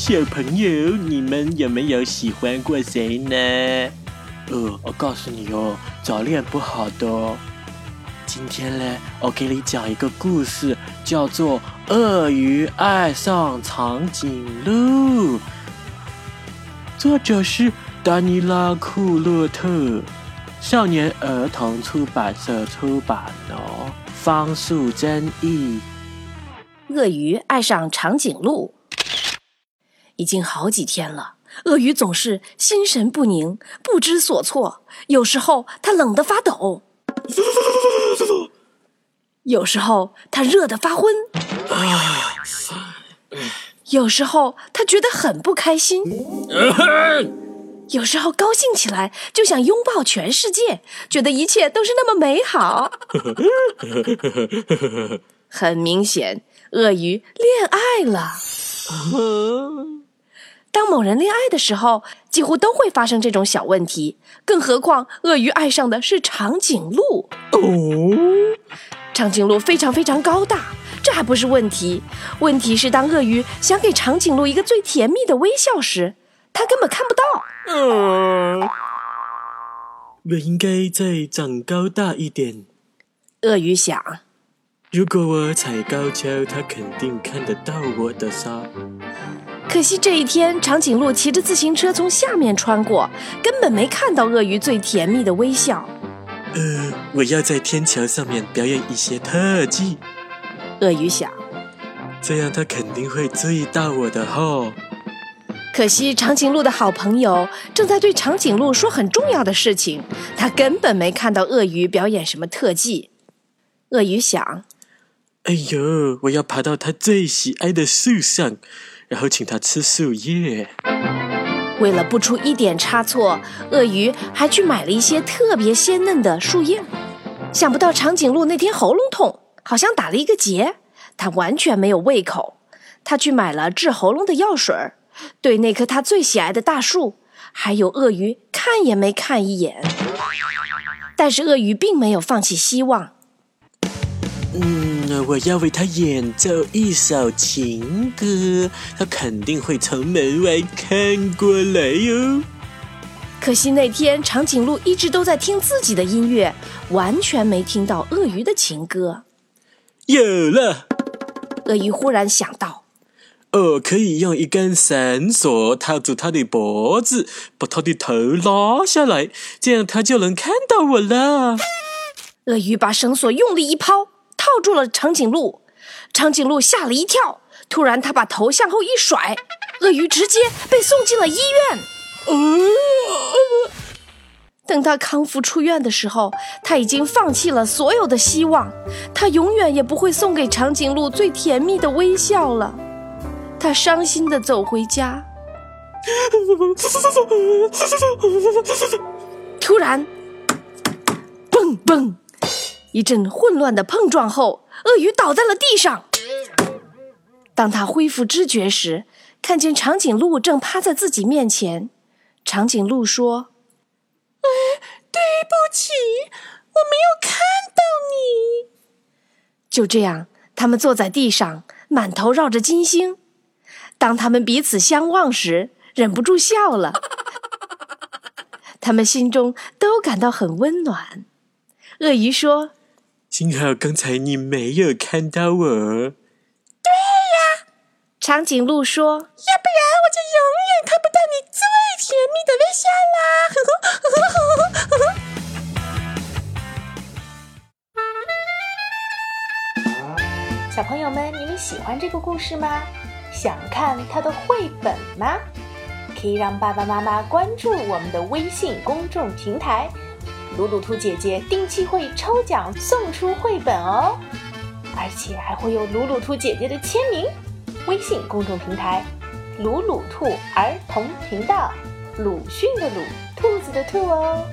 小朋友，你们有没有喜欢过谁呢？呃，我告诉你哦，早恋不好的哦。今天呢，我给你讲一个故事，叫做《鳄鱼爱上长颈鹿》，作者是丹尼拉·库洛特，少年儿童出版社出版哦。方素珍译。鳄鱼爱上长颈鹿。已经好几天了，鳄鱼总是心神不宁、不知所措。有时候它冷得发抖，有时候它热得发昏，有时候它觉得很不开心，有时候高兴起来就想拥抱全世界，觉得一切都是那么美好。很明显，鳄鱼恋爱了。当某人恋爱的时候，几乎都会发生这种小问题。更何况，鳄鱼爱上的是长颈鹿。哦，长颈鹿非常非常高大，这还不是问题。问题是，当鳄鱼想给长颈鹿一个最甜蜜的微笑时，它根本看不到。嗯，我应该再长高大一点。鳄鱼想，如果我踩高跷，他肯定看得到我的沙。可惜这一天，长颈鹿骑着自行车从下面穿过，根本没看到鳄鱼最甜蜜的微笑。呃，我要在天桥上面表演一些特技。鳄鱼想，这样他肯定会注意到我的吼。可惜长颈鹿的好朋友正在对长颈鹿说很重要的事情，他根本没看到鳄鱼表演什么特技。鳄鱼想，哎呦，我要爬到它最喜爱的树上。然后请他吃树叶。为了不出一点差错，鳄鱼还去买了一些特别鲜嫩的树叶。想不到长颈鹿那天喉咙痛，好像打了一个结，它完全没有胃口。他去买了治喉咙的药水，对那棵他最喜爱的大树，还有鳄鱼看也没看一眼。但是鳄鱼并没有放弃希望。嗯，我要为他演奏一首情歌，他肯定会从门外看过来哟。可惜那天长颈鹿一直都在听自己的音乐，完全没听到鳄鱼的情歌。有了，鳄鱼忽然想到，哦，可以用一根绳索套住他的脖子，把他的头拉下来，这样他就能看到我了。鳄鱼把绳索用力一抛。套住了长颈鹿，长颈鹿吓了一跳。突然，他把头向后一甩，鳄鱼直接被送进了医院。等他康复出院的时候，他已经放弃了所有的希望，他永远也不会送给长颈鹿最甜蜜的微笑了。他伤心的走回家。突然，蹦蹦。一阵混乱的碰撞后，鳄鱼倒在了地上。当他恢复知觉时，看见长颈鹿正趴在自己面前。长颈鹿说：“哎，对不起，我没有看到你。”就这样，他们坐在地上，满头绕着金星。当他们彼此相望时，忍不住笑了。他们心中都感到很温暖。鳄鱼说。幸好刚才你没有看到我。对呀，长颈鹿说：“要不然我就永远看不到你最甜蜜的微笑啦！”小朋友们，你们喜欢这个故事吗？想看它的绘本吗？可以让爸爸妈妈关注我们的微信公众平台。鲁鲁兔姐姐定期会抽奖送出绘本哦，而且还会有鲁鲁兔姐姐的签名。微信公众平台：鲁鲁兔儿童频道，鲁迅的鲁，兔子的兔哦。